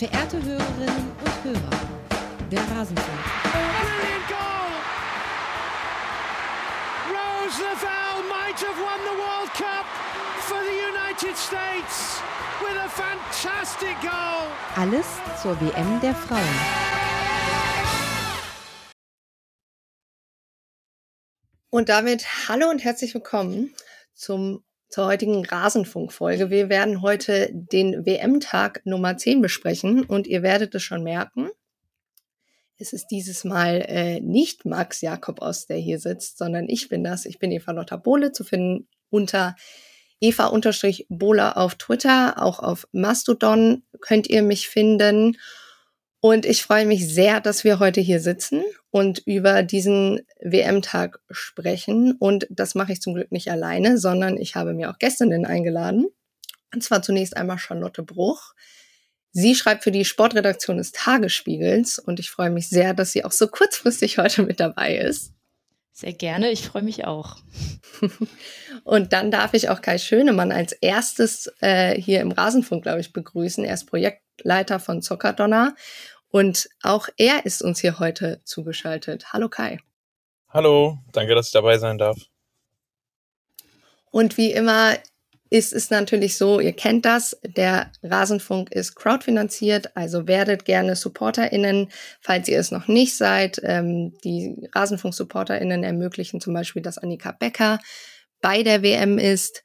Verehrte Hörerinnen und Hörer, der Rasenfunk. Brilliant goal! Rose Lavelle might have won the World Cup for the United States with a fantastic goal. Alles zur WM der Frauen. Und damit hallo und herzlich willkommen zum, zur heutigen Rasenfunk-Folge. Wir werden heute den WM-Tag Nummer 10 besprechen und ihr werdet es schon merken. Es ist dieses Mal äh, nicht Max Jakob Ost, der hier sitzt, sondern ich bin das. Ich bin Eva Lotta Bohle zu finden unter Eva-Bohle auf Twitter, auch auf Mastodon könnt ihr mich finden. Und ich freue mich sehr, dass wir heute hier sitzen und über diesen WM-Tag sprechen. Und das mache ich zum Glück nicht alleine, sondern ich habe mir auch Gästinnen eingeladen. Und zwar zunächst einmal Charlotte Bruch. Sie schreibt für die Sportredaktion des Tagesspiegels und ich freue mich sehr, dass sie auch so kurzfristig heute mit dabei ist. Sehr gerne, ich freue mich auch. und dann darf ich auch Kai Schönemann als erstes äh, hier im Rasenfunk, glaube ich, begrüßen. Er ist Projektleiter von Zockerdonner und auch er ist uns hier heute zugeschaltet. Hallo Kai. Hallo, danke, dass ich dabei sein darf. Und wie immer ist es natürlich so, ihr kennt das, der Rasenfunk ist crowdfinanziert, also werdet gerne SupporterInnen, falls ihr es noch nicht seid. Ähm, die Rasenfunk-SupporterInnen ermöglichen zum Beispiel, dass Annika Becker bei der WM ist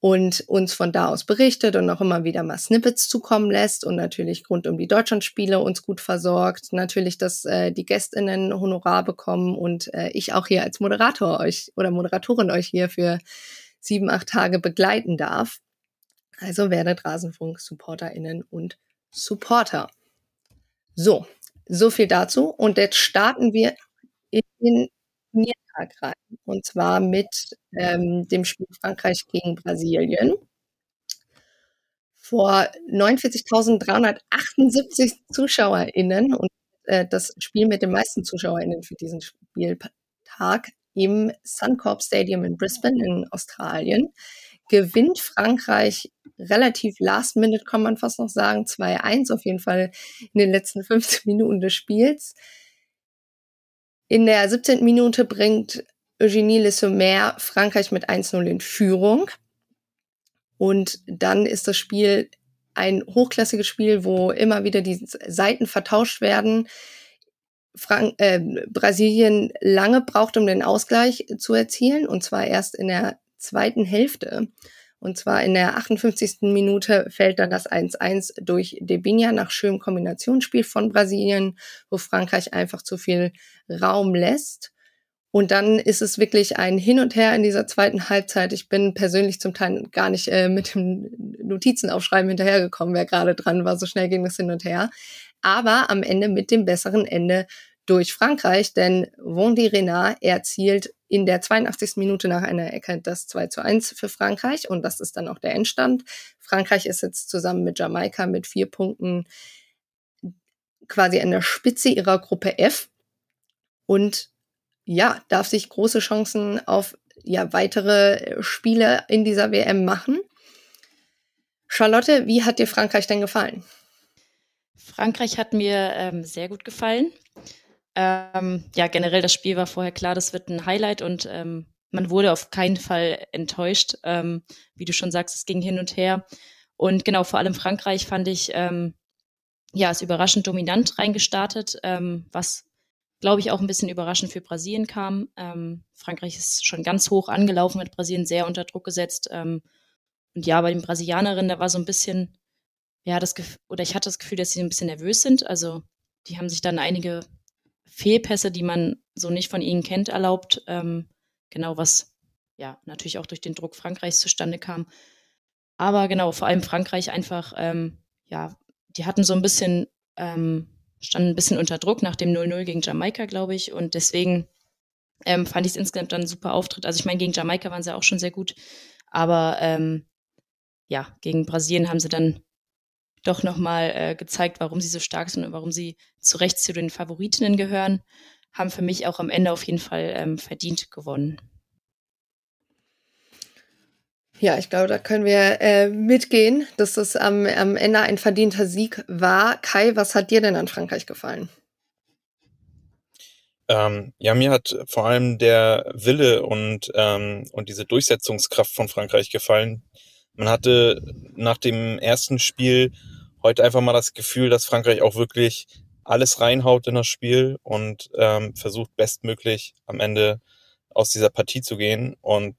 und uns von da aus berichtet und auch immer wieder mal Snippets zukommen lässt und natürlich rund um die Deutschlandspiele uns gut versorgt. Natürlich, dass äh, die GästInnen Honorar bekommen und äh, ich auch hier als Moderator euch oder Moderatorin euch hier für sieben, acht Tage begleiten darf. Also werdet Rasenfunk-SupporterInnen und Supporter. So, so viel dazu. Und jetzt starten wir in den Turniertag rein. Und zwar mit ähm, dem Spiel Frankreich gegen Brasilien. Vor 49.378 ZuschauerInnen und äh, das Spiel mit den meisten ZuschauerInnen für diesen Spieltag im Suncorp Stadium in Brisbane in Australien. Gewinnt Frankreich relativ last minute, kann man fast noch sagen, 2-1 auf jeden Fall in den letzten 15 Minuten des Spiels. In der 17. Minute bringt Eugénie Le Frankreich mit 1-0 in Führung. Und dann ist das Spiel ein hochklassiges Spiel, wo immer wieder die Seiten vertauscht werden. Frank äh, Brasilien lange braucht, um den Ausgleich zu erzielen, und zwar erst in der zweiten Hälfte. Und zwar in der 58. Minute fällt dann das 1-1 durch Debinha nach schönem Kombinationsspiel von Brasilien, wo Frankreich einfach zu viel Raum lässt. Und dann ist es wirklich ein Hin und Her in dieser zweiten Halbzeit. Ich bin persönlich zum Teil gar nicht äh, mit dem Notizenaufschreiben hinterhergekommen, wer gerade dran war. So schnell ging das hin und her. Aber am Ende mit dem besseren Ende durch Frankreich, denn Wendy Renard erzielt in der 82. Minute nach einer Ecke das 2 zu 1 für Frankreich und das ist dann auch der Endstand. Frankreich ist jetzt zusammen mit Jamaika mit vier Punkten quasi an der Spitze ihrer Gruppe F und ja, darf sich große Chancen auf ja, weitere Spiele in dieser WM machen. Charlotte, wie hat dir Frankreich denn gefallen? Frankreich hat mir ähm, sehr gut gefallen. Ähm, ja, generell das Spiel war vorher klar, das wird ein Highlight und ähm, man wurde auf keinen Fall enttäuscht. Ähm, wie du schon sagst, es ging hin und her. Und genau, vor allem Frankreich fand ich, ähm, ja, ist überraschend dominant reingestartet, ähm, was, glaube ich, auch ein bisschen überraschend für Brasilien kam. Ähm, Frankreich ist schon ganz hoch angelaufen, hat Brasilien sehr unter Druck gesetzt. Ähm, und ja, bei den Brasilianerinnen, da war so ein bisschen, ja, das Gefühl, oder ich hatte das Gefühl, dass sie ein bisschen nervös sind. Also die haben sich dann einige Fehlpässe, die man so nicht von ihnen kennt, erlaubt. Ähm, genau, was ja natürlich auch durch den Druck Frankreichs zustande kam. Aber genau, vor allem Frankreich einfach, ähm, ja, die hatten so ein bisschen, ähm, standen ein bisschen unter Druck nach dem 0-0 gegen Jamaika, glaube ich. Und deswegen ähm, fand ich es insgesamt dann ein super Auftritt. Also ich meine, gegen Jamaika waren sie auch schon sehr gut. Aber ähm, ja, gegen Brasilien haben sie dann doch nochmal äh, gezeigt, warum sie so stark sind und warum sie zu Recht zu den Favoritinnen gehören, haben für mich auch am Ende auf jeden Fall ähm, verdient gewonnen. Ja, ich glaube, da können wir äh, mitgehen, dass das am, am Ende ein verdienter Sieg war. Kai, was hat dir denn an Frankreich gefallen? Ähm, ja, mir hat vor allem der Wille und, ähm, und diese Durchsetzungskraft von Frankreich gefallen. Man hatte nach dem ersten Spiel heute einfach mal das Gefühl, dass Frankreich auch wirklich alles reinhaut in das Spiel und ähm, versucht bestmöglich am Ende aus dieser Partie zu gehen. Und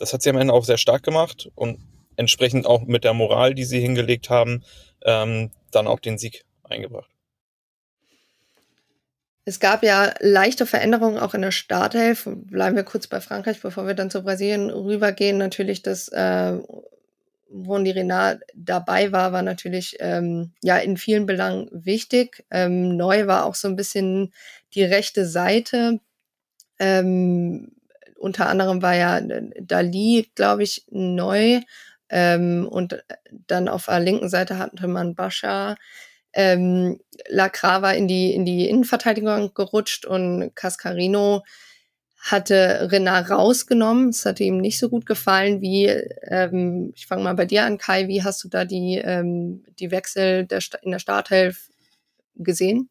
das hat sie am Ende auch sehr stark gemacht und entsprechend auch mit der Moral, die sie hingelegt haben, ähm, dann auch den Sieg eingebracht. Es gab ja leichte Veränderungen auch in der Startelf. Bleiben wir kurz bei Frankreich, bevor wir dann zu Brasilien rübergehen. Natürlich, dass äh, Wondi Renard dabei war, war natürlich ähm, ja in vielen Belangen wichtig. Ähm, neu war auch so ein bisschen die rechte Seite. Ähm, unter anderem war ja äh, Dali, glaube ich, neu. Ähm, und dann auf der linken Seite hatte man Bascha. Ähm, Lacra war in die, in die Innenverteidigung gerutscht und Cascarino hatte Renard rausgenommen. Es hatte ihm nicht so gut gefallen wie, ähm, ich fange mal bei dir an, Kai, wie hast du da die, ähm, die Wechsel der, in der Starthelf gesehen?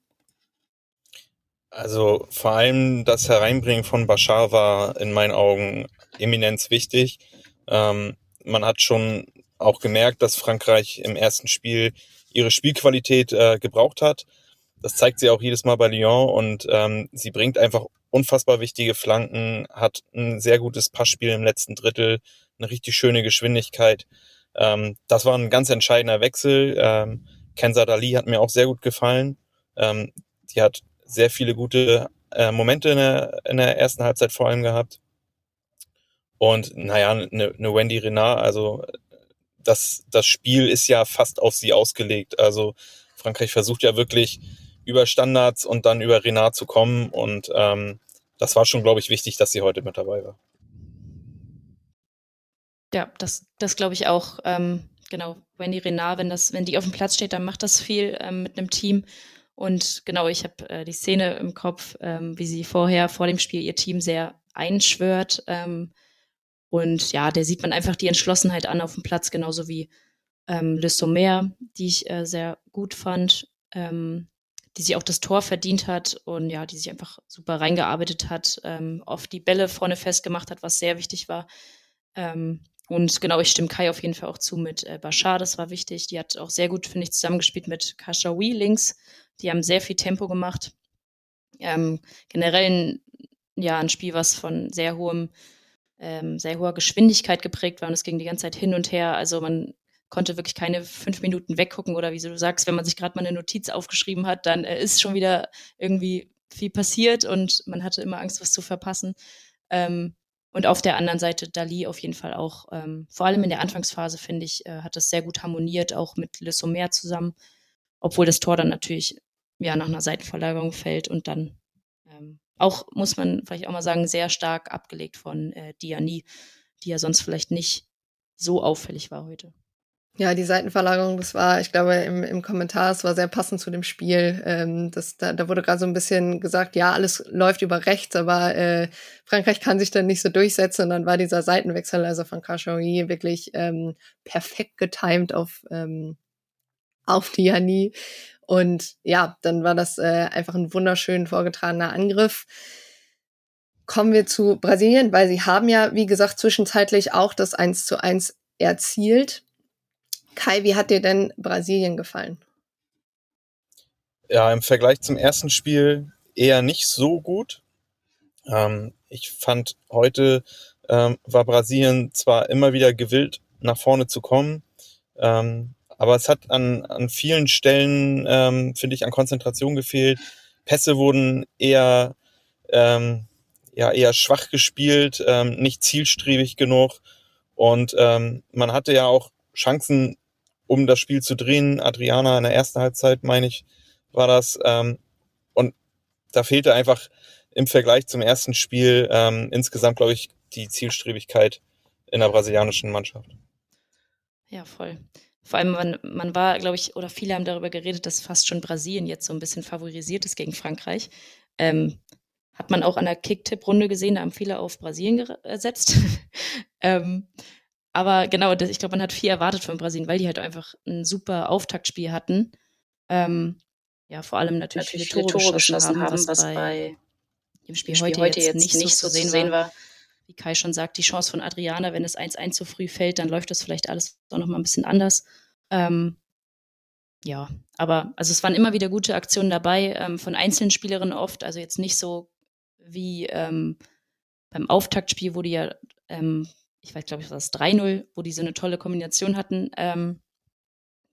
Also vor allem das Hereinbringen von Bashar war in meinen Augen eminenz wichtig. Ähm, man hat schon auch gemerkt, dass Frankreich im ersten Spiel ihre Spielqualität äh, gebraucht hat. Das zeigt sie auch jedes Mal bei Lyon und ähm, sie bringt einfach unfassbar wichtige Flanken, hat ein sehr gutes Passspiel im letzten Drittel, eine richtig schöne Geschwindigkeit. Ähm, das war ein ganz entscheidender Wechsel. Ähm, Kenza Dali hat mir auch sehr gut gefallen. Ähm, die hat sehr viele gute äh, Momente in der, in der ersten Halbzeit vor allem gehabt. Und naja, eine ne Wendy Renard, also das, das Spiel ist ja fast auf sie ausgelegt. Also Frankreich versucht ja wirklich über Standards und dann über Renard zu kommen. Und ähm, das war schon, glaube ich, wichtig, dass sie heute mit dabei war. Ja, das, das glaube ich auch. Ähm, genau, Wendy Renard, wenn, das, wenn die auf dem Platz steht, dann macht das viel ähm, mit einem Team. Und genau, ich habe äh, die Szene im Kopf, ähm, wie sie vorher vor dem Spiel ihr Team sehr einschwört. Ähm, und ja, der sieht man einfach die Entschlossenheit an auf dem Platz, genauso wie ähm, Le Sommer, die ich äh, sehr gut fand, ähm, die sich auch das Tor verdient hat und ja, die sich einfach super reingearbeitet hat, ähm, oft die Bälle vorne festgemacht hat, was sehr wichtig war. Ähm, und genau, ich stimme Kai auf jeden Fall auch zu mit äh, Bashar, das war wichtig. Die hat auch sehr gut, finde ich, zusammengespielt mit Kashawi links. Die haben sehr viel Tempo gemacht. Ähm, generell ein, ja, ein Spiel, was von sehr hohem, ähm, sehr hoher Geschwindigkeit geprägt war und es ging die ganze Zeit hin und her. Also man konnte wirklich keine fünf Minuten weggucken oder wie du sagst, wenn man sich gerade mal eine Notiz aufgeschrieben hat, dann äh, ist schon wieder irgendwie viel passiert und man hatte immer Angst, was zu verpassen. Ähm, und auf der anderen Seite Dali auf jeden Fall auch, ähm, vor allem in der Anfangsphase, finde ich, äh, hat das sehr gut harmoniert, auch mit Le Sommer zusammen, obwohl das Tor dann natürlich ja, nach einer Seitenverlagerung fällt und dann ähm, auch, muss man vielleicht auch mal sagen, sehr stark abgelegt von äh, Diani, die ja sonst vielleicht nicht so auffällig war heute. Ja, die Seitenverlagerung, das war, ich glaube, im, im Kommentar, es war sehr passend zu dem Spiel. Ähm, das, da, da wurde gerade so ein bisschen gesagt, ja, alles läuft über rechts, aber äh, Frankreich kann sich dann nicht so durchsetzen. Und dann war dieser Seitenwechsel, also von Khashoggi, wirklich ähm, perfekt getimed auf, ähm, auf Diani. Und ja, dann war das äh, einfach ein wunderschön vorgetragener Angriff. Kommen wir zu Brasilien, weil sie haben ja, wie gesagt, zwischenzeitlich auch das 1 zu 1 erzielt. Kai, wie hat dir denn Brasilien gefallen? Ja, im Vergleich zum ersten Spiel eher nicht so gut. Ähm, ich fand, heute ähm, war Brasilien zwar immer wieder gewillt, nach vorne zu kommen, ähm, aber es hat an, an vielen Stellen, ähm, finde ich, an Konzentration gefehlt. Pässe wurden eher, ähm, ja, eher schwach gespielt, ähm, nicht zielstrebig genug. Und ähm, man hatte ja auch Chancen, um das Spiel zu drehen. Adriana in der ersten Halbzeit, meine ich, war das. Ähm, und da fehlte einfach im Vergleich zum ersten Spiel ähm, insgesamt, glaube ich, die Zielstrebigkeit in der brasilianischen Mannschaft. Ja, voll. Vor allem, man, man war, glaube ich, oder viele haben darüber geredet, dass fast schon Brasilien jetzt so ein bisschen favorisiert ist gegen Frankreich. Ähm, hat man auch an der Kick-Tipp-Runde gesehen, da haben viele auf Brasilien gesetzt. ähm, aber genau, das, ich glaube, man hat viel erwartet von Brasilien, weil die halt einfach ein super Auftaktspiel hatten. Ähm, ja, vor allem natürlich, natürlich viele Tore, Tore geschossen haben, was bei dem Spiel, Spiel heute, heute, jetzt, nicht, so zu sehen, sehen war. Wie Kai schon sagt, die Chance von Adriana, wenn es 1-1 zu früh fällt, dann läuft das vielleicht alles auch noch mal ein bisschen anders. Ähm, ja, aber also es waren immer wieder gute Aktionen dabei, ähm, von einzelnen Spielerinnen oft, also jetzt nicht so wie ähm, beim Auftaktspiel, wo die ja, ähm, ich weiß, glaube ich, war das 3-0, wo die so eine tolle Kombination hatten. Ähm,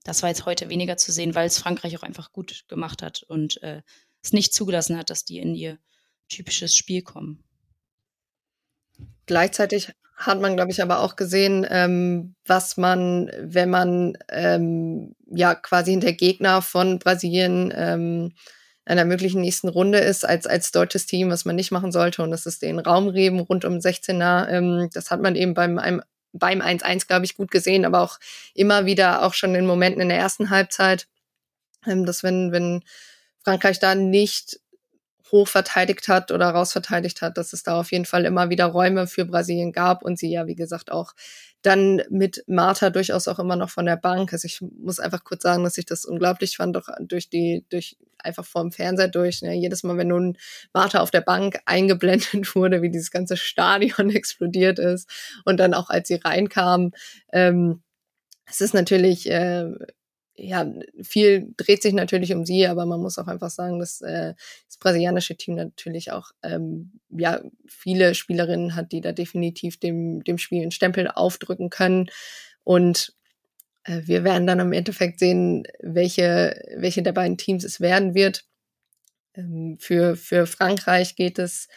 das war jetzt heute weniger zu sehen, weil es Frankreich auch einfach gut gemacht hat und äh, es nicht zugelassen hat, dass die in ihr typisches Spiel kommen. Gleichzeitig hat man, glaube ich, aber auch gesehen, ähm, was man, wenn man ähm, ja quasi hinter Gegner von Brasilien ähm, einer möglichen nächsten Runde ist, als, als deutsches Team, was man nicht machen sollte. Und das ist den Raumreben rund um 16er. Ähm, das hat man eben beim, einem, beim 1-1, glaube ich, gut gesehen, aber auch immer wieder, auch schon in Momenten in der ersten Halbzeit, ähm, dass wenn, wenn Frankreich da nicht hoch verteidigt hat oder rausverteidigt hat, dass es da auf jeden Fall immer wieder Räume für Brasilien gab und sie ja, wie gesagt, auch dann mit Martha durchaus auch immer noch von der Bank. Also ich muss einfach kurz sagen, dass ich das unglaublich fand, doch durch die, durch einfach vorm Fernseher durch. Ne? Jedes Mal, wenn nun Martha auf der Bank eingeblendet wurde, wie dieses ganze Stadion explodiert ist und dann auch als sie reinkam, ähm, es ist natürlich äh, ja, viel dreht sich natürlich um sie, aber man muss auch einfach sagen, dass äh, das brasilianische Team natürlich auch ähm, ja viele Spielerinnen hat, die da definitiv dem, dem Spiel einen Stempel aufdrücken können. Und äh, wir werden dann im Endeffekt sehen, welche, welche der beiden Teams es werden wird. Ähm, für, für Frankreich geht es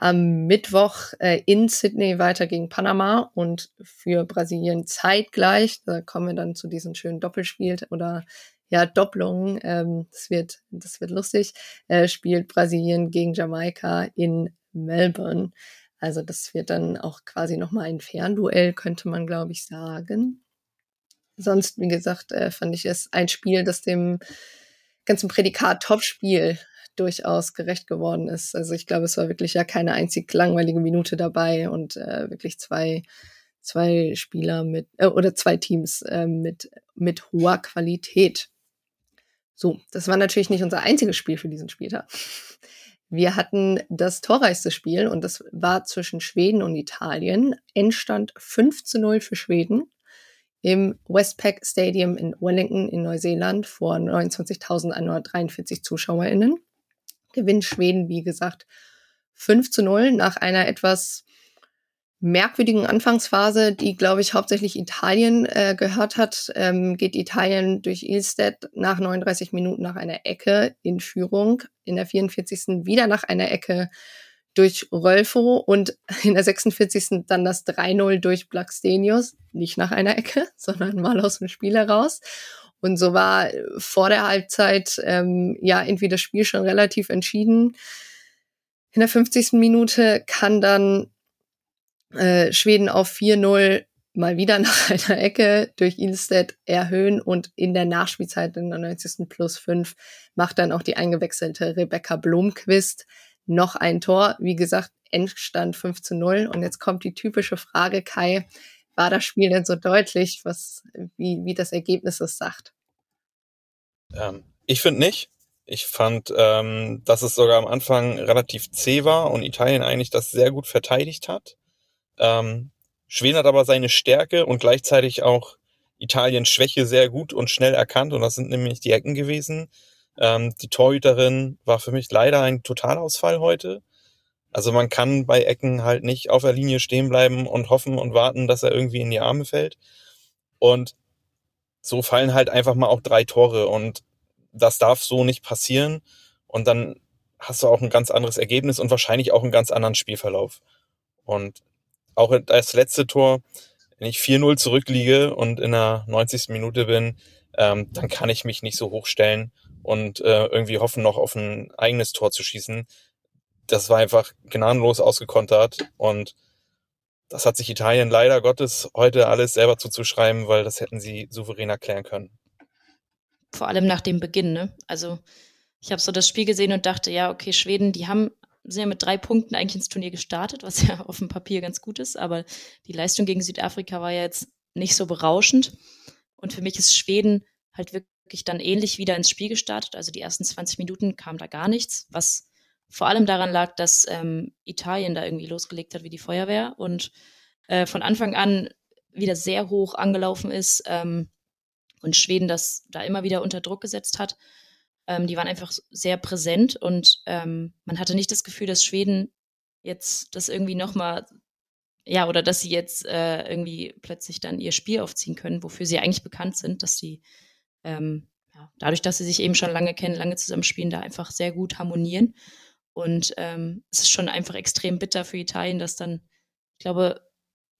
am Mittwoch äh, in Sydney weiter gegen Panama und für Brasilien zeitgleich. Da kommen wir dann zu diesem schönen Doppelspiel oder ja, Doppelungen. Ähm, das wird, das wird lustig. Äh, spielt Brasilien gegen Jamaika in Melbourne. Also das wird dann auch quasi nochmal ein Fernduell, könnte man, glaube ich, sagen. Sonst, wie gesagt, äh, fand ich es ein Spiel, das dem ganzen Prädikat Topspiel durchaus gerecht geworden ist. Also ich glaube, es war wirklich ja keine einzig langweilige Minute dabei und äh, wirklich zwei, zwei Spieler mit äh, oder zwei Teams äh, mit, mit hoher Qualität. So, das war natürlich nicht unser einziges Spiel für diesen Spieltag. Wir hatten das torreichste Spiel und das war zwischen Schweden und Italien. Endstand 5 zu 0 für Schweden im Westpac Stadium in Wellington in Neuseeland vor 29.143 ZuschauerInnen gewinnt Schweden, wie gesagt, 5 zu 0 nach einer etwas merkwürdigen Anfangsphase, die, glaube ich, hauptsächlich Italien äh, gehört hat, ähm, geht Italien durch Ilstedt nach 39 Minuten nach einer Ecke in Führung, in der 44. wieder nach einer Ecke durch Rolfo und in der 46. dann das 3-0 durch Blackstenius, nicht nach einer Ecke, sondern mal aus dem Spiel heraus. Und so war vor der Halbzeit ähm, ja irgendwie das Spiel schon relativ entschieden. In der 50. Minute kann dann äh, Schweden auf 4-0 mal wieder nach einer Ecke durch Ilstedt erhöhen und in der Nachspielzeit in der 90. plus 5 macht dann auch die eingewechselte Rebecca Blomqvist noch ein Tor. Wie gesagt, Endstand 5 zu 0. Und jetzt kommt die typische Frage, Kai, war das Spiel denn so deutlich, was, wie, wie das Ergebnis es sagt? Ähm, ich finde nicht. Ich fand, ähm, dass es sogar am Anfang relativ zäh war und Italien eigentlich das sehr gut verteidigt hat. Ähm, Schweden hat aber seine Stärke und gleichzeitig auch Italiens Schwäche sehr gut und schnell erkannt und das sind nämlich die Ecken gewesen. Ähm, die Torhüterin war für mich leider ein Totalausfall heute. Also man kann bei Ecken halt nicht auf der Linie stehen bleiben und hoffen und warten, dass er irgendwie in die Arme fällt. Und so fallen halt einfach mal auch drei Tore und das darf so nicht passieren. Und dann hast du auch ein ganz anderes Ergebnis und wahrscheinlich auch einen ganz anderen Spielverlauf. Und auch das letzte Tor, wenn ich 4-0 zurückliege und in der 90. Minute bin, ähm, dann kann ich mich nicht so hochstellen und äh, irgendwie hoffen, noch auf ein eigenes Tor zu schießen das war einfach gnadenlos ausgekontert und das hat sich Italien leider Gottes heute alles selber zuzuschreiben, weil das hätten sie souverän erklären können. Vor allem nach dem Beginn, ne? Also ich habe so das Spiel gesehen und dachte, ja, okay, Schweden, die haben sind ja mit drei Punkten eigentlich ins Turnier gestartet, was ja auf dem Papier ganz gut ist, aber die Leistung gegen Südafrika war ja jetzt nicht so berauschend. Und für mich ist Schweden halt wirklich dann ähnlich wieder ins Spiel gestartet. Also die ersten 20 Minuten kam da gar nichts, was vor allem daran lag, dass ähm, Italien da irgendwie losgelegt hat wie die Feuerwehr und äh, von Anfang an wieder sehr hoch angelaufen ist ähm, und Schweden das da immer wieder unter Druck gesetzt hat. Ähm, die waren einfach sehr präsent und ähm, man hatte nicht das Gefühl, dass Schweden jetzt das irgendwie nochmal, ja, oder dass sie jetzt äh, irgendwie plötzlich dann ihr Spiel aufziehen können, wofür sie eigentlich bekannt sind, dass sie ähm, ja, dadurch, dass sie sich eben schon lange kennen, lange zusammenspielen, da einfach sehr gut harmonieren. Und ähm, es ist schon einfach extrem bitter für Italien, dass dann, ich glaube,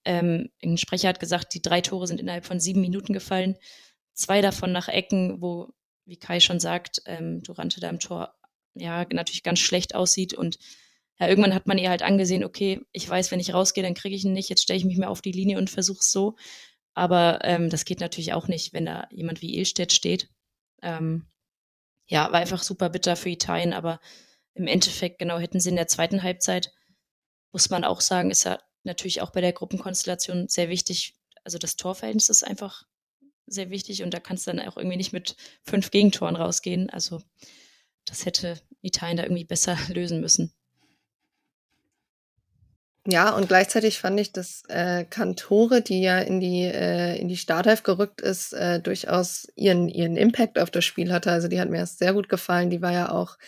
ähm, ein Sprecher hat gesagt, die drei Tore sind innerhalb von sieben Minuten gefallen. Zwei davon nach Ecken, wo, wie Kai schon sagt, ähm, Durante da im Tor ja natürlich ganz schlecht aussieht. Und ja, irgendwann hat man ihr halt angesehen, okay, ich weiß, wenn ich rausgehe, dann kriege ich ihn nicht. Jetzt stelle ich mich mehr auf die Linie und versuche es so. Aber ähm, das geht natürlich auch nicht, wenn da jemand wie Ilstedt steht. Ähm, ja, war einfach super bitter für Italien, aber im Endeffekt, genau, hätten sie in der zweiten Halbzeit, muss man auch sagen, ist ja natürlich auch bei der Gruppenkonstellation sehr wichtig. Also das Torverhältnis ist einfach sehr wichtig und da kannst du dann auch irgendwie nicht mit fünf Gegentoren rausgehen. Also das hätte Italien da irgendwie besser lösen müssen. Ja, und gleichzeitig fand ich, dass äh, Kantore, die ja in die, äh, in die Startelf gerückt ist, äh, durchaus ihren, ihren Impact auf das Spiel hatte. Also die hat mir erst sehr gut gefallen. Die war ja auch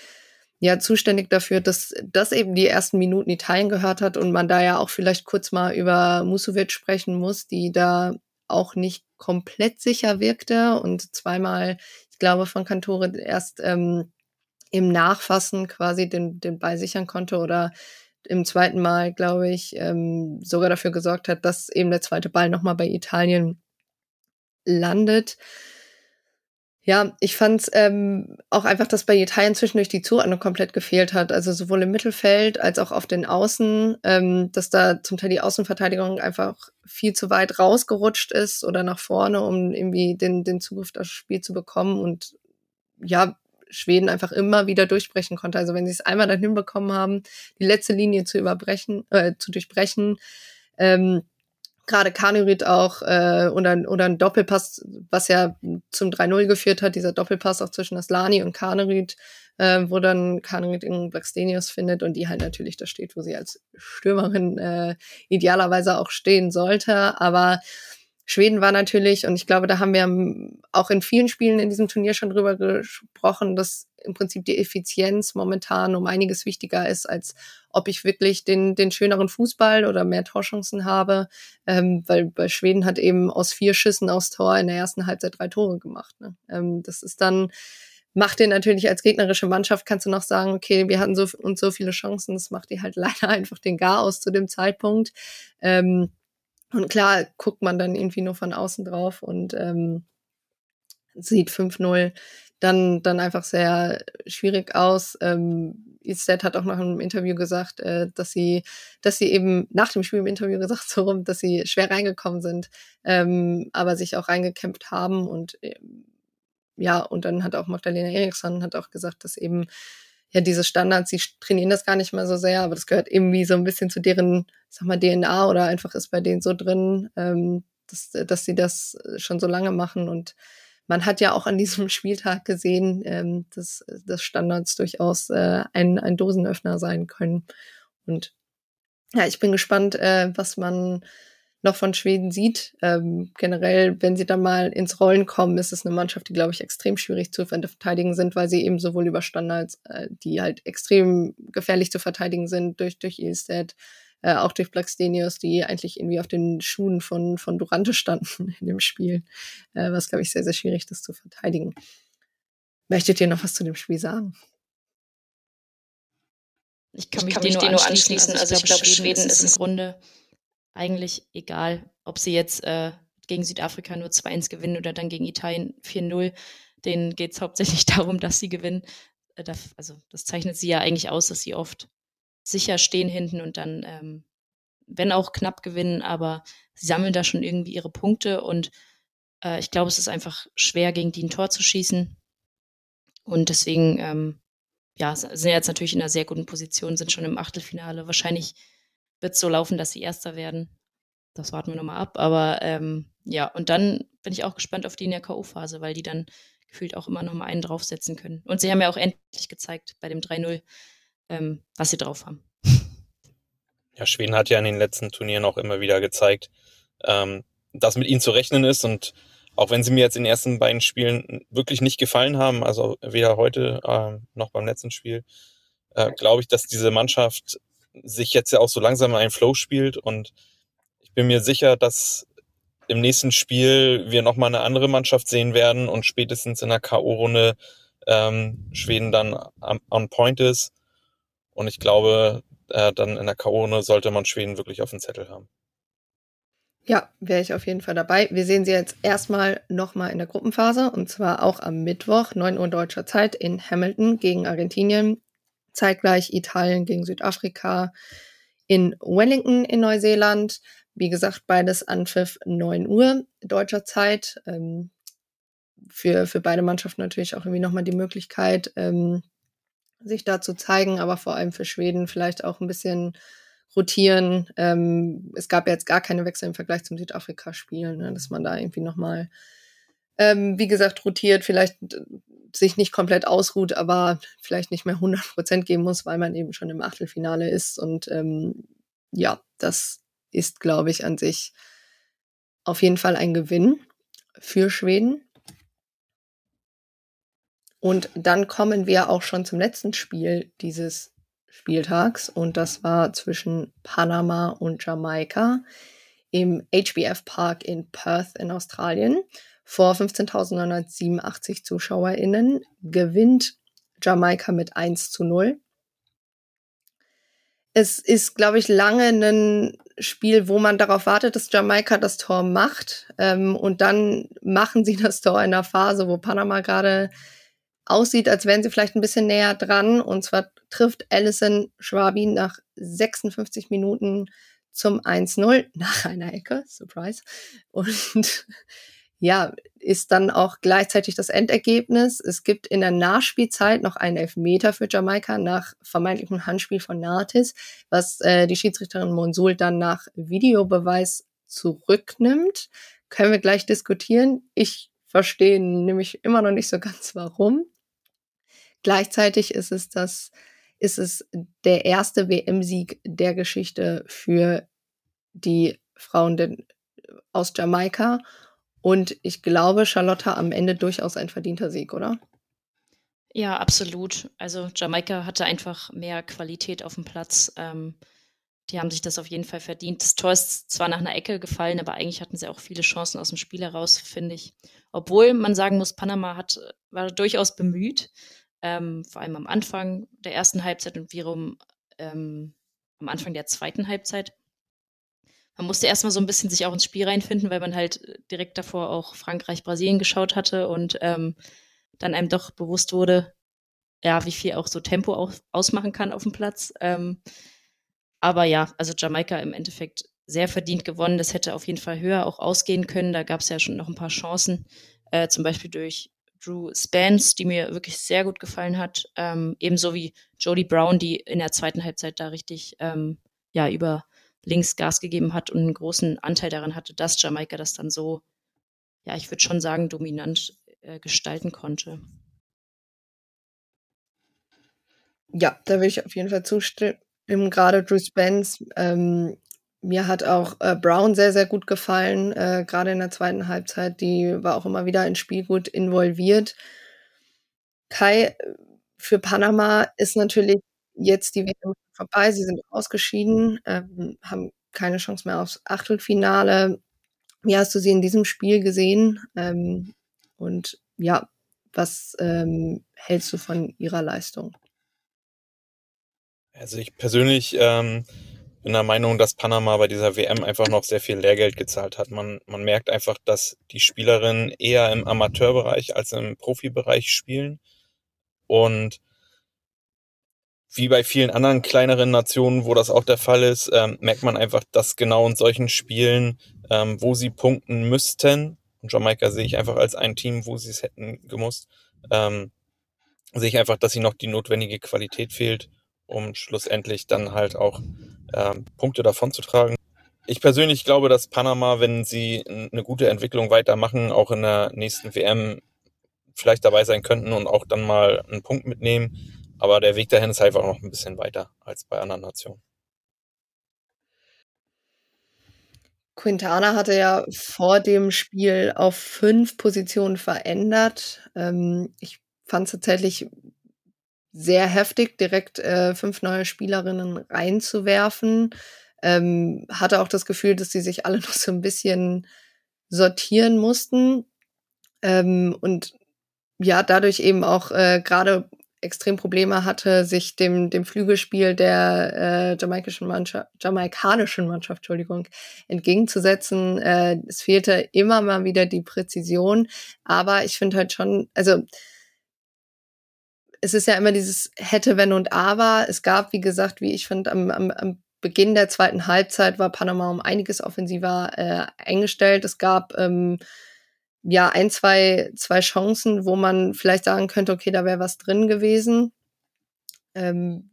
ja zuständig dafür, dass das eben die ersten Minuten Italien gehört hat und man da ja auch vielleicht kurz mal über Musovic sprechen muss, die da auch nicht komplett sicher wirkte und zweimal, ich glaube, von Kantore erst ähm, im Nachfassen quasi den, den Ball sichern konnte oder im zweiten Mal, glaube ich, ähm, sogar dafür gesorgt hat, dass eben der zweite Ball nochmal bei Italien landet. Ja, ich fand ähm, auch einfach, dass bei Italien zwischendurch die Zuordnung komplett gefehlt hat. Also sowohl im Mittelfeld als auch auf den Außen, ähm, dass da zum Teil die Außenverteidigung einfach viel zu weit rausgerutscht ist oder nach vorne, um irgendwie den, den Zugriff das Spiel zu bekommen und ja, Schweden einfach immer wieder durchbrechen konnte. Also wenn sie es einmal dann hinbekommen haben, die letzte Linie zu überbrechen, äh, zu durchbrechen, ähm, gerade Kanurit auch äh, oder, oder ein Doppelpass, was ja zum 3-0 geführt hat, dieser Doppelpass auch zwischen Aslani und Kanurit, äh, wo dann Kanurit in Blackstenius findet und die halt natürlich da steht, wo sie als Stürmerin äh, idealerweise auch stehen sollte. Aber Schweden war natürlich, und ich glaube, da haben wir auch in vielen Spielen in diesem Turnier schon drüber gesprochen, dass im Prinzip die Effizienz momentan um einiges wichtiger ist, als ob ich wirklich den, den schöneren Fußball oder mehr Torchancen habe. Ähm, weil bei Schweden hat eben aus vier Schüssen aufs Tor in der ersten Halbzeit drei Tore gemacht. Ne? Ähm, das ist dann, macht dir natürlich als gegnerische Mannschaft, kannst du noch sagen, okay, wir hatten so und so viele Chancen, das macht dir halt leider einfach den Gar aus zu dem Zeitpunkt. Ähm, und klar guckt man dann irgendwie nur von außen drauf und ähm, sieht 5-0 dann, dann einfach sehr schwierig aus. Ähm, Isted hat auch nach einem Interview gesagt, äh, dass sie, dass sie eben nach dem Spiel im Interview gesagt so rum, dass sie schwer reingekommen sind, ähm, aber sich auch reingekämpft haben und äh, ja, und dann hat auch Magdalena Eriksson hat auch gesagt, dass eben ja, diese Standards, sie trainieren das gar nicht mal so sehr, aber das gehört irgendwie so ein bisschen zu deren, sag mal, DNA oder einfach ist bei denen so drin, ähm, dass, dass sie das schon so lange machen. Und man hat ja auch an diesem Spieltag gesehen, ähm, dass, dass Standards durchaus äh, ein, ein Dosenöffner sein können. Und ja, ich bin gespannt, äh, was man noch von Schweden sieht. Ähm, generell, wenn sie dann mal ins Rollen kommen, ist es eine Mannschaft, die, glaube ich, extrem schwierig zu verteidigen sind, weil sie eben sowohl über Standards, äh, die halt extrem gefährlich zu verteidigen sind, durch, durch Ilstedt, äh, auch durch Blackstenius, die eigentlich irgendwie auf den Schuhen von, von Durante standen in dem Spiel, äh, was, glaube ich, sehr, sehr schwierig ist zu verteidigen. Möchtet ihr noch was zu dem Spiel sagen? Ich kann mich, ich kann mich nur anschließen. Also, ich glaube, Schweden ist im Grunde eigentlich egal, ob sie jetzt äh, gegen Südafrika nur 2-1 gewinnen oder dann gegen Italien 4-0. Denen geht es hauptsächlich darum, dass sie gewinnen. Äh, das, also das zeichnet sie ja eigentlich aus, dass sie oft sicher stehen hinten und dann, ähm, wenn auch knapp gewinnen, aber sie sammeln da schon irgendwie ihre Punkte und äh, ich glaube, es ist einfach schwer, gegen die ein Tor zu schießen. Und deswegen, ähm, ja, sind jetzt natürlich in einer sehr guten Position, sind schon im Achtelfinale. Wahrscheinlich wird es so laufen, dass sie Erster werden. Das warten wir nochmal ab. Aber ähm, ja, und dann bin ich auch gespannt auf die in der K.O.-Phase, weil die dann gefühlt auch immer nochmal einen draufsetzen können. Und sie haben ja auch endlich gezeigt bei dem 3-0, ähm, was sie drauf haben. Ja, Schweden hat ja in den letzten Turnieren auch immer wieder gezeigt, ähm, dass mit ihnen zu rechnen ist und auch wenn sie mir jetzt in den ersten beiden Spielen wirklich nicht gefallen haben, also weder heute äh, noch beim letzten Spiel, äh, glaube ich, dass diese Mannschaft sich jetzt ja auch so langsam in einen Flow spielt und ich bin mir sicher, dass im nächsten Spiel wir nochmal eine andere Mannschaft sehen werden und spätestens in der K.O.-Runde ähm, Schweden dann on, on point ist. Und ich glaube, äh, dann in der K.O.-Runde sollte man Schweden wirklich auf dem Zettel haben. Ja, wäre ich auf jeden Fall dabei. Wir sehen sie jetzt erstmal nochmal in der Gruppenphase und zwar auch am Mittwoch, 9 Uhr deutscher Zeit in Hamilton gegen Argentinien. Zeitgleich Italien gegen Südafrika in Wellington in Neuseeland. Wie gesagt, beides Anpfiff 9 Uhr deutscher Zeit. Ähm, für, für beide Mannschaften natürlich auch irgendwie nochmal die Möglichkeit, ähm, sich da zu zeigen, aber vor allem für Schweden vielleicht auch ein bisschen rotieren. Ähm, es gab ja jetzt gar keine Wechsel im Vergleich zum Südafrika-Spiel, ne, dass man da irgendwie nochmal, ähm, wie gesagt, rotiert, vielleicht sich nicht komplett ausruht, aber vielleicht nicht mehr 100 Prozent geben muss, weil man eben schon im Achtelfinale ist. Und ähm, ja, das ist, glaube ich, an sich auf jeden Fall ein Gewinn für Schweden. Und dann kommen wir auch schon zum letzten Spiel dieses Spieltags. Und das war zwischen Panama und Jamaika im HBF Park in Perth in Australien. Vor 15.987 ZuschauerInnen gewinnt Jamaika mit 1 zu 0 es ist, glaube ich, lange ein Spiel, wo man darauf wartet, dass Jamaika das Tor macht. Ähm, und dann machen sie das Tor in einer Phase, wo Panama gerade aussieht, als wären sie vielleicht ein bisschen näher dran. Und zwar trifft Allison Schwabi nach 56 Minuten zum 1-0 nach einer Ecke. Surprise. Und ja, ist dann auch gleichzeitig das Endergebnis. Es gibt in der Nachspielzeit noch einen Elfmeter für Jamaika nach vermeintlichem Handspiel von Nartis, was äh, die Schiedsrichterin Monsul dann nach Videobeweis zurücknimmt. Können wir gleich diskutieren. Ich verstehe nämlich immer noch nicht so ganz warum. Gleichzeitig ist es das, ist es der erste WM-Sieg der Geschichte für die Frauen aus Jamaika und ich glaube, Charlotta am Ende durchaus ein verdienter Sieg, oder? Ja, absolut. Also Jamaika hatte einfach mehr Qualität auf dem Platz. Ähm, die haben sich das auf jeden Fall verdient. Das Tor ist zwar nach einer Ecke gefallen, aber eigentlich hatten sie auch viele Chancen aus dem Spiel heraus, finde ich. Obwohl man sagen muss, Panama hat, war durchaus bemüht, ähm, vor allem am Anfang der ersten Halbzeit und wiederum ähm, am Anfang der zweiten Halbzeit man musste erstmal so ein bisschen sich auch ins Spiel reinfinden, weil man halt direkt davor auch Frankreich, Brasilien geschaut hatte und ähm, dann einem doch bewusst wurde, ja, wie viel auch so Tempo auch ausmachen kann auf dem Platz. Ähm, aber ja, also Jamaika im Endeffekt sehr verdient gewonnen. Das hätte auf jeden Fall höher auch ausgehen können. Da gab es ja schon noch ein paar Chancen, äh, zum Beispiel durch Drew Spence, die mir wirklich sehr gut gefallen hat. Ähm, ebenso wie Jodie Brown, die in der zweiten Halbzeit da richtig ähm, ja, über links Gas gegeben hat und einen großen Anteil daran hatte, dass Jamaika das dann so, ja, ich würde schon sagen, dominant äh, gestalten konnte. Ja, da will ich auf jeden Fall zustimmen. Gerade Drew Spence, ähm, mir hat auch äh, Brown sehr, sehr gut gefallen, äh, gerade in der zweiten Halbzeit. Die war auch immer wieder ins Spiel gut involviert. Kai, für Panama ist natürlich jetzt die WM vorbei. Sie sind ausgeschieden, ähm, haben keine Chance mehr aufs Achtelfinale. Wie hast du sie in diesem Spiel gesehen? Ähm, und ja, was ähm, hältst du von ihrer Leistung? Also ich persönlich ähm, bin der Meinung, dass Panama bei dieser WM einfach noch sehr viel Lehrgeld gezahlt hat. Man, man merkt einfach, dass die Spielerinnen eher im Amateurbereich als im Profibereich spielen. Und wie bei vielen anderen kleineren Nationen, wo das auch der Fall ist, ähm, merkt man einfach, dass genau in solchen Spielen, ähm, wo sie punkten müssten, und Jamaika sehe ich einfach als ein Team, wo sie es hätten gemusst, ähm, sehe ich einfach, dass sie noch die notwendige Qualität fehlt, um schlussendlich dann halt auch ähm, Punkte davon zu tragen. Ich persönlich glaube, dass Panama, wenn sie eine gute Entwicklung weitermachen, auch in der nächsten WM vielleicht dabei sein könnten und auch dann mal einen Punkt mitnehmen. Aber der Weg dahin ist einfach noch ein bisschen weiter als bei anderen Nationen. Quintana hatte ja vor dem Spiel auf fünf Positionen verändert. Ähm, ich fand es tatsächlich sehr heftig, direkt äh, fünf neue Spielerinnen reinzuwerfen. Ähm, hatte auch das Gefühl, dass sie sich alle noch so ein bisschen sortieren mussten. Ähm, und ja, dadurch eben auch äh, gerade extrem Probleme hatte, sich dem, dem Flügelspiel der äh, jamaikischen Mannschaft, jamaikanischen Mannschaft, Entschuldigung, entgegenzusetzen. Äh, es fehlte immer mal wieder die Präzision, aber ich finde halt schon, also es ist ja immer dieses hätte, wenn und aber. Es gab, wie gesagt, wie ich finde, am, am, am Beginn der zweiten Halbzeit war Panama um einiges offensiver äh, eingestellt. Es gab ähm, ja ein, zwei, zwei Chancen, wo man vielleicht sagen könnte, okay, da wäre was drin gewesen. Ähm,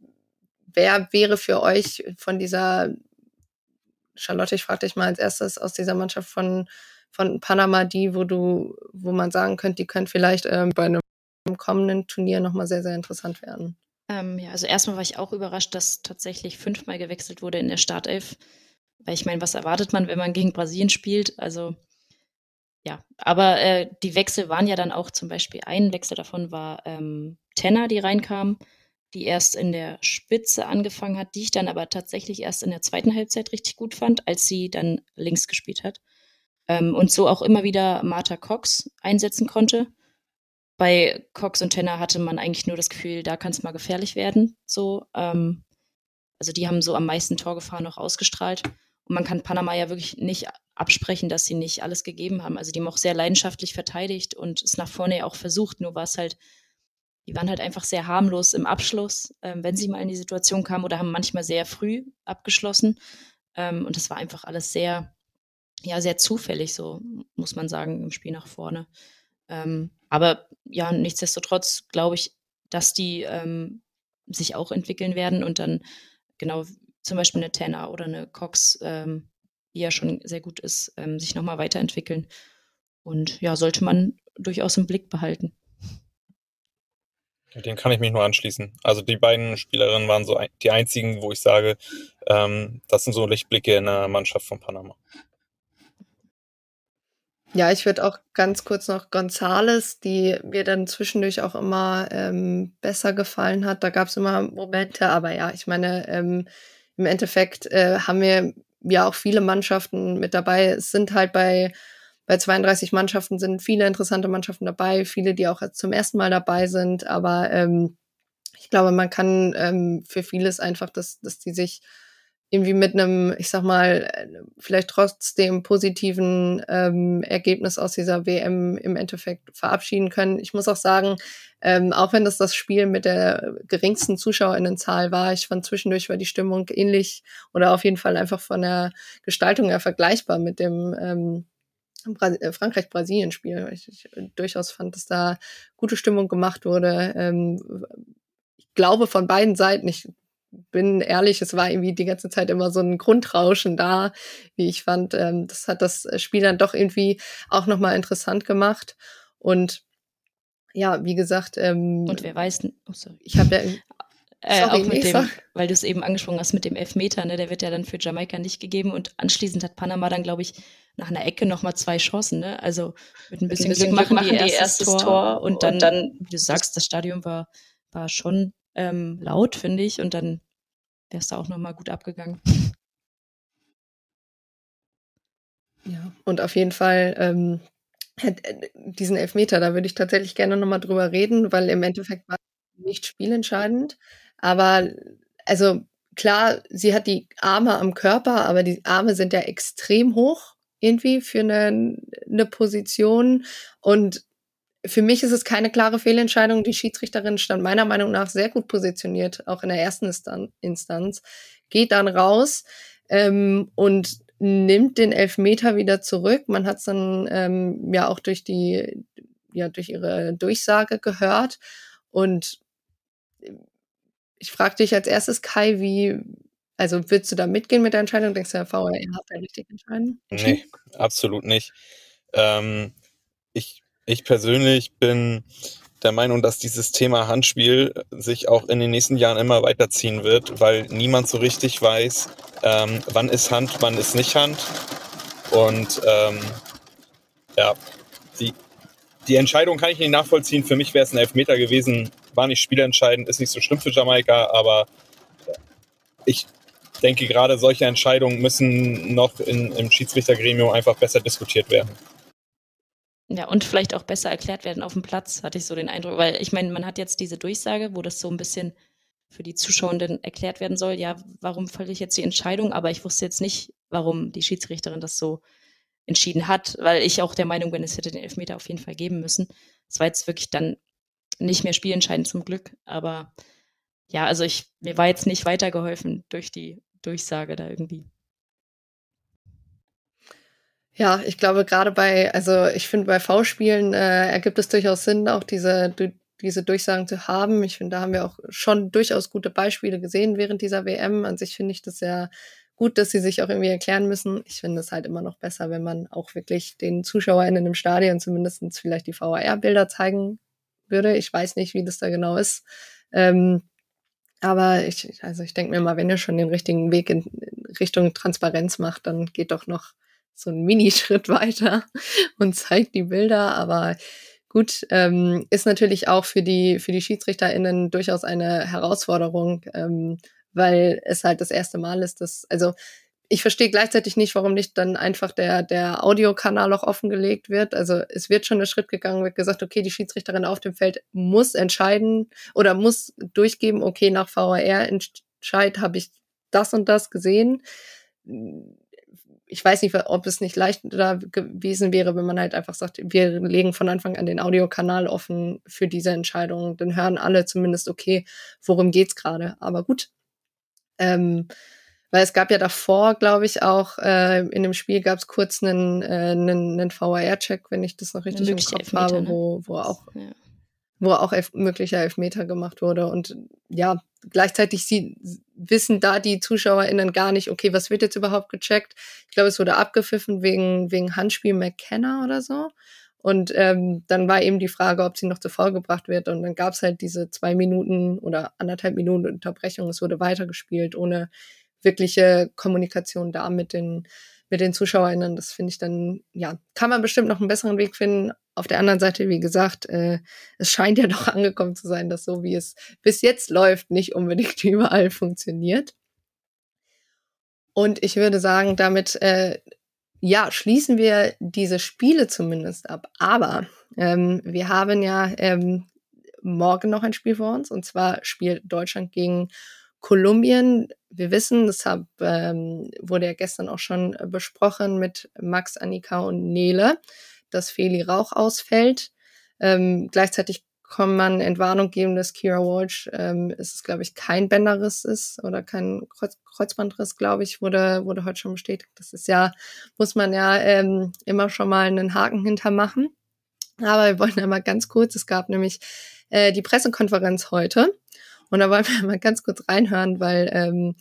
wer wäre für euch von dieser Charlotte, ich frage dich mal als erstes aus dieser Mannschaft von, von Panama, die, wo du, wo man sagen könnte, die könnte vielleicht ähm, bei einem kommenden Turnier nochmal sehr, sehr interessant werden. Ähm, ja, also erstmal war ich auch überrascht, dass tatsächlich fünfmal gewechselt wurde in der Startelf. Weil ich meine, was erwartet man, wenn man gegen Brasilien spielt? Also ja, aber äh, die Wechsel waren ja dann auch zum Beispiel, ein Wechsel davon war ähm, Tenner, die reinkam, die erst in der Spitze angefangen hat, die ich dann aber tatsächlich erst in der zweiten Halbzeit richtig gut fand, als sie dann links gespielt hat. Ähm, und so auch immer wieder Martha Cox einsetzen konnte. Bei Cox und Tenner hatte man eigentlich nur das Gefühl, da kann es mal gefährlich werden. So, ähm, also die haben so am meisten Torgefahr noch ausgestrahlt. Und man kann Panama ja wirklich nicht absprechen, dass sie nicht alles gegeben haben. Also die haben auch sehr leidenschaftlich verteidigt und es nach vorne ja auch versucht. Nur war es halt, die waren halt einfach sehr harmlos im Abschluss, ähm, wenn sie mal in die Situation kamen oder haben manchmal sehr früh abgeschlossen. Ähm, und das war einfach alles sehr, ja, sehr zufällig, so muss man sagen, im Spiel nach vorne. Ähm, aber ja, nichtsdestotrotz glaube ich, dass die ähm, sich auch entwickeln werden und dann genau zum Beispiel eine Tanner oder eine Cox ähm, die ja schon sehr gut ist, ähm, sich nochmal weiterentwickeln. Und ja, sollte man durchaus im Blick behalten. Den kann ich mich nur anschließen. Also die beiden Spielerinnen waren so die einzigen, wo ich sage, ähm, das sind so Lichtblicke in der Mannschaft von Panama. Ja, ich würde auch ganz kurz noch Gonzales, die mir dann zwischendurch auch immer ähm, besser gefallen hat. Da gab es immer Momente, aber ja, ich meine, ähm, im Endeffekt äh, haben wir ja auch viele Mannschaften mit dabei. Es sind halt bei, bei 32 Mannschaften sind viele interessante Mannschaften dabei, viele, die auch zum ersten Mal dabei sind. Aber ähm, ich glaube, man kann ähm, für vieles einfach, dass, dass die sich irgendwie mit einem, ich sag mal, vielleicht trotzdem positiven ähm, Ergebnis aus dieser WM im Endeffekt verabschieden können. Ich muss auch sagen, ähm, auch wenn das das Spiel mit der geringsten Zuschauerinnenzahl war, ich fand zwischendurch war die Stimmung ähnlich oder auf jeden Fall einfach von der Gestaltung her vergleichbar mit dem ähm, äh, Frankreich-Brasilien-Spiel. Ich, ich durchaus fand, dass da gute Stimmung gemacht wurde. Ähm, ich glaube von beiden Seiten. Ich bin ehrlich, es war irgendwie die ganze Zeit immer so ein Grundrauschen da, wie ich fand. Ähm, das hat das Spiel dann doch irgendwie auch nochmal interessant gemacht. Und ja, wie gesagt. Ähm, Und wer weiß, oh, sorry. Ich habe ja. Äh, auch mit dem, weil du es eben angesprochen hast mit dem Elfmeter, ne, der wird ja dann für Jamaika nicht gegeben und anschließend hat Panama dann, glaube ich, nach einer Ecke nochmal zwei Chancen, ne? Also mit ein bisschen, mit Glück machen die, die erstes Tor, Tor und, und dann, dann, wie du sagst, das Stadion war, war schon ähm, laut, finde ich, und dann wäre es da auch nochmal gut abgegangen. Ja, und auf jeden Fall ähm, äh, diesen Elfmeter, da würde ich tatsächlich gerne nochmal drüber reden, weil im Endeffekt war nicht spielentscheidend. Aber also klar, sie hat die Arme am Körper, aber die Arme sind ja extrem hoch irgendwie für eine, eine Position. Und für mich ist es keine klare Fehlentscheidung. Die Schiedsrichterin stand meiner Meinung nach sehr gut positioniert, auch in der ersten Instanz, geht dann raus ähm, und nimmt den Elfmeter wieder zurück. Man hat es dann ähm, ja auch durch die, ja, durch ihre Durchsage gehört. Und ich frage dich als erstes, Kai, wie, also willst du da mitgehen mit der Entscheidung? Denkst du, der VAR hat da richtig entscheiden? Nee, absolut nicht. Ähm, ich, ich persönlich bin der Meinung, dass dieses Thema Handspiel sich auch in den nächsten Jahren immer weiterziehen wird, weil niemand so richtig weiß, ähm, wann ist Hand, wann ist nicht Hand. Und ähm, ja, die, die Entscheidung kann ich nicht nachvollziehen. Für mich wäre es ein Elfmeter gewesen, war nicht spielentscheidend, ist nicht so schlimm für Jamaika, aber ich denke, gerade solche Entscheidungen müssen noch in, im Schiedsrichtergremium einfach besser diskutiert werden. Ja, und vielleicht auch besser erklärt werden auf dem Platz, hatte ich so den Eindruck. Weil ich meine, man hat jetzt diese Durchsage, wo das so ein bisschen für die Zuschauenden erklärt werden soll, ja, warum falle ich jetzt die Entscheidung? Aber ich wusste jetzt nicht, warum die Schiedsrichterin das so entschieden hat, weil ich auch der Meinung bin, es hätte den Elfmeter auf jeden Fall geben müssen. Es war jetzt wirklich dann nicht mehr spielentscheidend zum Glück. Aber ja, also ich, mir war jetzt nicht weitergeholfen durch die Durchsage da irgendwie. Ja, ich glaube gerade bei, also ich finde bei V-Spielen äh, ergibt es durchaus Sinn, auch diese, diese Durchsagen zu haben. Ich finde, da haben wir auch schon durchaus gute Beispiele gesehen während dieser WM. An sich finde ich das ja gut, dass sie sich auch irgendwie erklären müssen. Ich finde es halt immer noch besser, wenn man auch wirklich den ZuschauerInnen im Stadion zumindest vielleicht die VAR-Bilder zeigen würde. Ich weiß nicht, wie das da genau ist. Ähm, aber ich, also ich denke mir mal, wenn ihr schon den richtigen Weg in Richtung Transparenz macht, dann geht doch noch so einen Minischritt weiter und zeigt die Bilder. Aber gut, ähm, ist natürlich auch für die, für die SchiedsrichterInnen durchaus eine Herausforderung, ähm, weil es halt das erste Mal ist, dass, also ich verstehe gleichzeitig nicht, warum nicht dann einfach der, der Audiokanal auch offengelegt wird. Also es wird schon der Schritt gegangen, wird gesagt, okay, die Schiedsrichterin auf dem Feld muss entscheiden oder muss durchgeben, okay, nach VAR-Entscheid habe ich das und das gesehen. Ich weiß nicht, ob es nicht leichter gewesen wäre, wenn man halt einfach sagt, wir legen von Anfang an den Audiokanal offen für diese Entscheidung. Dann hören alle zumindest, okay, worum geht's gerade. Aber gut. Ähm, weil es gab ja davor, glaube ich, auch äh, in dem Spiel gab es kurz einen, äh, einen, einen VAR-Check, wenn ich das noch richtig im Kopf habe, wo, ne? wo auch, ja. Wo auch elf, möglicher Elfmeter gemacht wurde. Und ja, gleichzeitig sie, wissen da die ZuschauerInnen gar nicht, okay, was wird jetzt überhaupt gecheckt? Ich glaube, es wurde abgepfiffen wegen, wegen Handspiel McKenna oder so. Und ähm, dann war eben die Frage, ob sie noch zu Fall gebracht wird. Und dann gab es halt diese zwei Minuten oder anderthalb Minuten Unterbrechung. Es wurde weitergespielt, ohne wirkliche Kommunikation da mit den, mit den ZuschauerInnen. Das finde ich dann, ja, kann man bestimmt noch einen besseren Weg finden. Auf der anderen Seite, wie gesagt, äh, es scheint ja doch angekommen zu sein, dass so wie es bis jetzt läuft, nicht unbedingt überall funktioniert. Und ich würde sagen, damit, äh, ja, schließen wir diese Spiele zumindest ab. Aber ähm, wir haben ja ähm, morgen noch ein Spiel vor uns. Und zwar spielt Deutschland gegen Kolumbien, wir wissen, deshalb ähm, wurde ja gestern auch schon besprochen mit Max, Annika und Nele, dass Feli Rauch ausfällt. Ähm, gleichzeitig kann man Entwarnung geben, dass Kira Walsh ähm, ist es, glaube ich, kein Bänderriss ist oder kein Kreuz Kreuzbandriss, glaube ich, wurde, wurde heute schon bestätigt. Das ist ja, muss man ja ähm, immer schon mal einen Haken hintermachen. Aber wir wollen einmal ganz kurz, es gab nämlich äh, die Pressekonferenz heute und da wollen wir mal ganz kurz reinhören, weil ähm,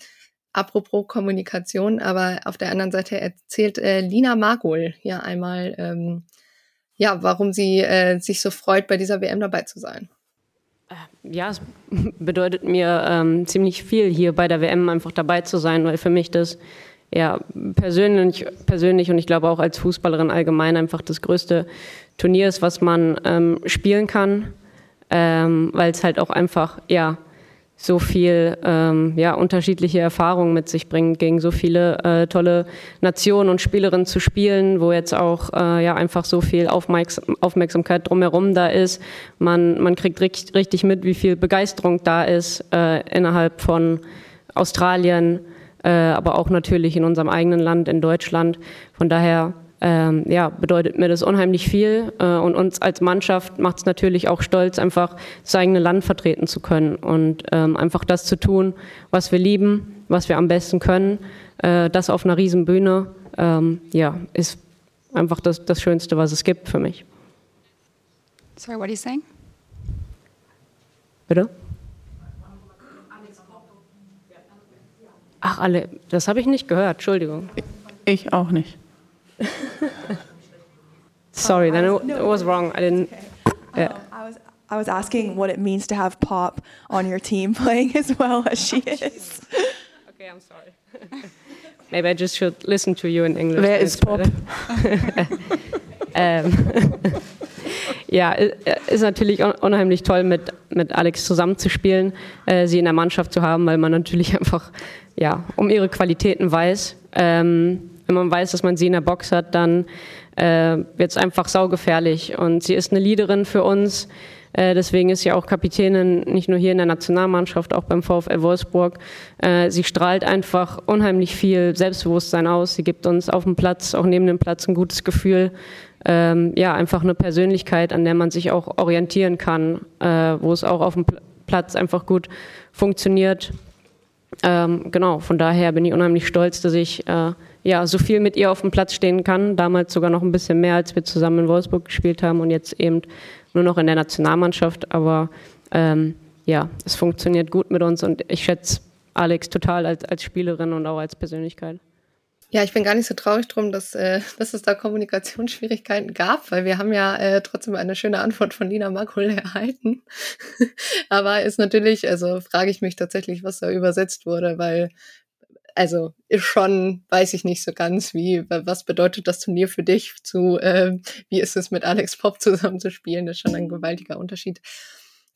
apropos Kommunikation, aber auf der anderen Seite erzählt äh, Lina Margol hier einmal, ähm, ja, warum sie äh, sich so freut, bei dieser WM dabei zu sein. Äh, ja, es bedeutet mir ähm, ziemlich viel, hier bei der WM einfach dabei zu sein, weil für mich das ja persönlich, persönlich und ich glaube auch als Fußballerin allgemein einfach das größte Turnier ist, was man ähm, spielen kann, ähm, weil es halt auch einfach ja so viel ähm, ja, unterschiedliche Erfahrungen mit sich bringt, gegen so viele äh, tolle Nationen und Spielerinnen zu spielen, wo jetzt auch äh, ja einfach so viel Aufmerksam Aufmerksamkeit drumherum da ist. Man, man kriegt richtig, richtig mit, wie viel Begeisterung da ist äh, innerhalb von Australien, äh, aber auch natürlich in unserem eigenen Land, in Deutschland. Von daher ähm, ja, bedeutet mir das unheimlich viel. Äh, und uns als Mannschaft macht es natürlich auch stolz, einfach das eigene Land vertreten zu können und ähm, einfach das zu tun, was wir lieben, was wir am besten können. Äh, das auf einer riesen Bühne, ähm, ja, ist einfach das, das Schönste, was es gibt für mich. Sorry, what are you saying? Bitte? Ach, alle, das habe ich nicht gehört, Entschuldigung. Ich auch nicht. Sorry, then it, it was wrong. I didn't. Yeah. I was I was asking what it means to have Pop on your team playing as well as she is. Okay, I'm sorry. Maybe I just should listen to you in English. Wer ist Pop? ähm, ja, ist natürlich unheimlich toll, mit, mit Alex zusammenzuspielen, äh, sie in der Mannschaft zu haben, weil man natürlich einfach ja, um ihre Qualitäten weiß. Ähm, wenn man weiß, dass man sie in der Box hat, dann äh, wird es einfach saugefährlich. Und sie ist eine Leaderin für uns. Äh, deswegen ist sie auch Kapitänin, nicht nur hier in der Nationalmannschaft, auch beim VfL Wolfsburg. Äh, sie strahlt einfach unheimlich viel Selbstbewusstsein aus. Sie gibt uns auf dem Platz, auch neben dem Platz, ein gutes Gefühl. Ähm, ja, einfach eine Persönlichkeit, an der man sich auch orientieren kann, äh, wo es auch auf dem Platz einfach gut funktioniert. Ähm, genau, von daher bin ich unheimlich stolz, dass ich äh, ja, so viel mit ihr auf dem Platz stehen kann. Damals sogar noch ein bisschen mehr, als wir zusammen in Wolfsburg gespielt haben und jetzt eben nur noch in der Nationalmannschaft. Aber ähm, ja, es funktioniert gut mit uns und ich schätze Alex total als, als Spielerin und auch als Persönlichkeit. Ja, ich bin gar nicht so traurig drum, dass, äh, dass es da Kommunikationsschwierigkeiten gab, weil wir haben ja äh, trotzdem eine schöne Antwort von Lina Makul erhalten. Aber ist natürlich, also frage ich mich tatsächlich, was da übersetzt wurde, weil also ist schon, weiß ich nicht so ganz, wie, was bedeutet das Turnier für dich zu, äh, wie ist es mit Alex Pop zusammen zu spielen, das ist schon ein gewaltiger Unterschied.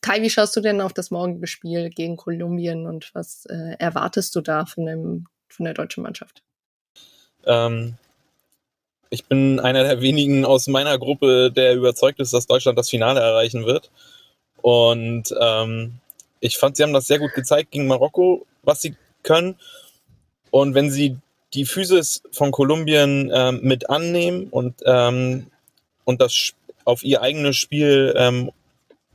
Kai, wie schaust du denn auf das morgige Spiel gegen Kolumbien und was äh, erwartest du da von, dem, von der deutschen Mannschaft? Ähm, ich bin einer der wenigen aus meiner Gruppe, der überzeugt ist, dass Deutschland das Finale erreichen wird. Und ähm, ich fand, sie haben das sehr gut gezeigt gegen Marokko, was sie können. Und wenn sie die Physis von Kolumbien ähm, mit annehmen und, ähm, und das auf ihr eigenes Spiel ähm,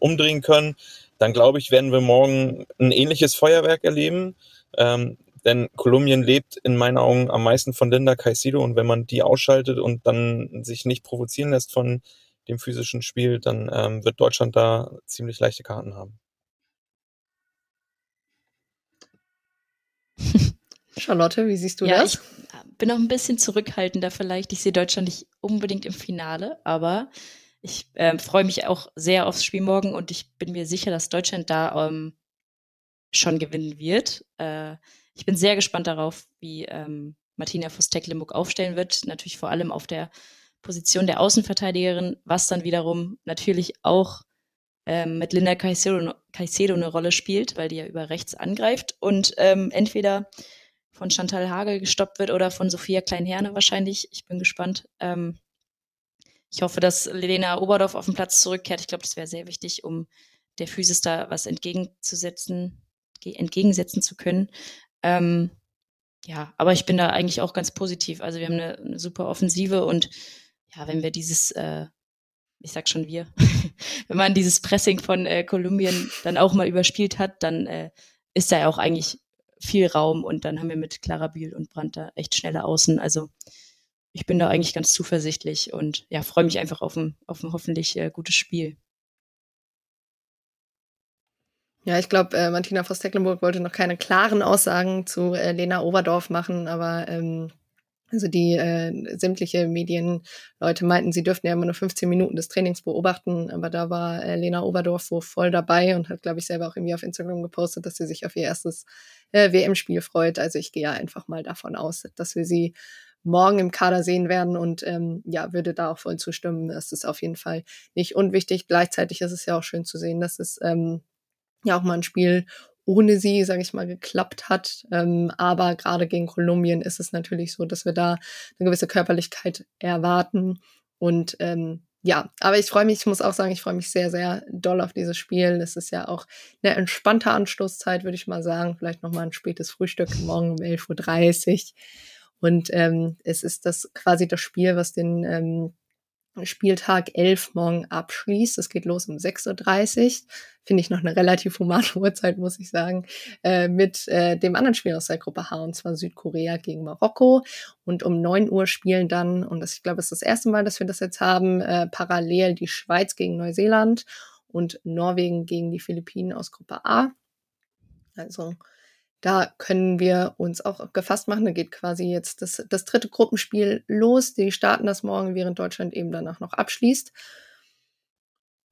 umdrehen können, dann glaube ich, werden wir morgen ein ähnliches Feuerwerk erleben. Ähm, denn Kolumbien lebt in meinen Augen am meisten von Linda Caicedo und wenn man die ausschaltet und dann sich nicht provozieren lässt von dem physischen Spiel, dann ähm, wird Deutschland da ziemlich leichte Karten haben. Charlotte, wie siehst du ja, das? Ich bin noch ein bisschen zurückhaltender vielleicht. Ich sehe Deutschland nicht unbedingt im Finale, aber ich äh, freue mich auch sehr aufs Spiel morgen und ich bin mir sicher, dass Deutschland da ähm, schon gewinnen wird. Äh, ich bin sehr gespannt darauf, wie ähm, Martina Voss-Tecklenburg aufstellen wird. Natürlich vor allem auf der Position der Außenverteidigerin, was dann wiederum natürlich auch ähm, mit Linda Caicedo, Caicedo, eine Rolle spielt, weil die ja über rechts angreift und ähm, entweder von Chantal Hagel gestoppt wird oder von Sophia Kleinherne wahrscheinlich. Ich bin gespannt. Ähm, ich hoffe, dass Lena Oberdorf auf den Platz zurückkehrt. Ich glaube, das wäre sehr wichtig, um der Physis da was entgegenzusetzen, entgegensetzen zu können. Ähm, ja, aber ich bin da eigentlich auch ganz positiv. Also wir haben eine, eine super Offensive und ja, wenn wir dieses, äh, ich sag schon wir, wenn man dieses Pressing von äh, Kolumbien dann auch mal überspielt hat, dann äh, ist da ja auch eigentlich viel Raum und dann haben wir mit Clara Biel und Brandt da echt schnelle Außen. Also ich bin da eigentlich ganz zuversichtlich und ja, freue mich einfach auf ein, auf ein hoffentlich äh, gutes Spiel. Ja, ich glaube, äh, Martina Voss-Tecklenburg wollte noch keine klaren Aussagen zu äh, Lena Oberdorf machen, aber ähm, also die äh, sämtliche Medienleute meinten, sie dürften ja immer nur 15 Minuten des Trainings beobachten, aber da war äh, Lena Oberdorf wohl voll dabei und hat, glaube ich, selber auch irgendwie auf Instagram gepostet, dass sie sich auf ihr erstes äh, WM-Spiel freut. Also ich gehe ja einfach mal davon aus, dass wir sie morgen im Kader sehen werden und ähm, ja, würde da auch voll zustimmen. Das ist auf jeden Fall nicht unwichtig. Gleichzeitig ist es ja auch schön zu sehen, dass es ähm, ja auch mal ein Spiel ohne sie, sage ich mal, geklappt hat. Ähm, aber gerade gegen Kolumbien ist es natürlich so, dass wir da eine gewisse Körperlichkeit erwarten. Und ähm, ja, aber ich freue mich, ich muss auch sagen, ich freue mich sehr, sehr doll auf dieses Spiel. Es ist ja auch eine entspannte Anstoßzeit, würde ich mal sagen. Vielleicht nochmal ein spätes Frühstück morgen um 11.30 Uhr. Und ähm, es ist das quasi das Spiel, was den ähm, Spieltag 11 morgen abschließt. Es geht los um 6.30 Uhr. Finde ich noch eine relativ humane Uhrzeit, muss ich sagen. Äh, mit äh, dem anderen Spiel aus der Gruppe H, und zwar Südkorea gegen Marokko. Und um 9 Uhr spielen dann, und das, ich glaube, es ist das erste Mal, dass wir das jetzt haben, äh, parallel die Schweiz gegen Neuseeland. und Norwegen gegen die Philippinen aus Gruppe A. Also da können wir uns auch gefasst machen. Da geht quasi jetzt das, das dritte Gruppenspiel los. Die starten das morgen, während Deutschland eben danach noch abschließt.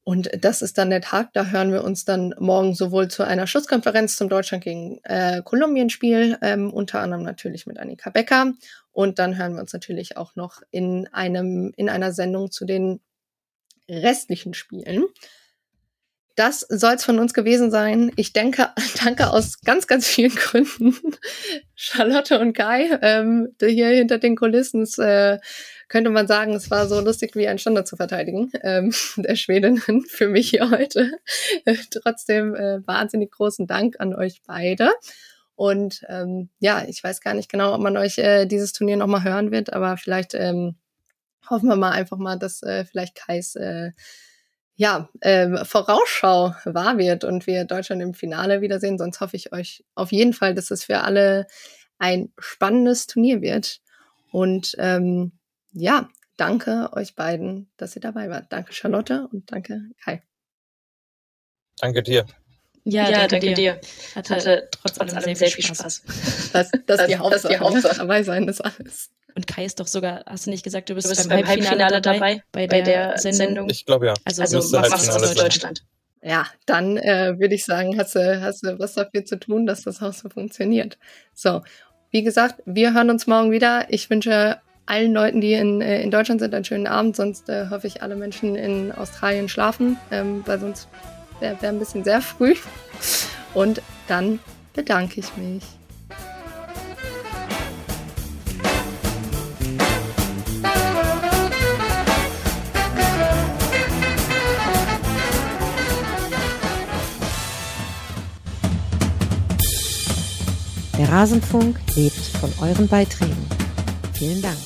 Und das ist dann der Tag, da hören wir uns dann morgen sowohl zu einer Schusskonferenz zum Deutschland gegen äh, Kolumbien-Spiel, ähm, unter anderem natürlich mit Annika Becker. Und dann hören wir uns natürlich auch noch in einem, in einer Sendung zu den restlichen Spielen. Das soll es von uns gewesen sein. Ich denke, danke aus ganz, ganz vielen Gründen. Charlotte und Kai, ähm, hier hinter den Kulissen, äh, könnte man sagen, es war so lustig wie ein Standard zu verteidigen, ähm, der Schwedinnen für mich hier heute. Trotzdem äh, wahnsinnig großen Dank an euch beide. Und ähm, ja, ich weiß gar nicht genau, ob man euch äh, dieses Turnier nochmal hören wird, aber vielleicht ähm, hoffen wir mal einfach mal, dass äh, vielleicht Kais äh, ja, ähm, Vorausschau wahr wird und wir Deutschland im Finale wiedersehen. Sonst hoffe ich euch auf jeden Fall, dass es für alle ein spannendes Turnier wird. Und ähm, ja, danke euch beiden, dass ihr dabei wart. Danke Charlotte und danke Kai. Danke dir. Ja, ja danke, danke dir. Hatte, Hatte trotz allem sehr, sehr viel Spaß. Spaß. Das, das, das, die Hauptsache, das die Hauptsache. Dabei sein ist alles. Und Kai ist doch sogar, hast du nicht gesagt, du bist, du bist beim, beim Halbfinale, Halbfinale dabei, bei, bei der, der Sendung? Ich glaube ja. Also, also was machst du aus Deutschland? Ja, dann äh, würde ich sagen, hast du, hast du was dafür zu tun, dass das Haus so funktioniert. So, wie gesagt, wir hören uns morgen wieder. Ich wünsche allen Leuten, die in, äh, in Deutschland sind, einen schönen Abend. Sonst äh, hoffe ich, alle Menschen in Australien schlafen, ähm, weil sonst wäre wär ein bisschen sehr früh. Und dann bedanke ich mich. Der Rasenfunk lebt von euren Beiträgen. Vielen Dank.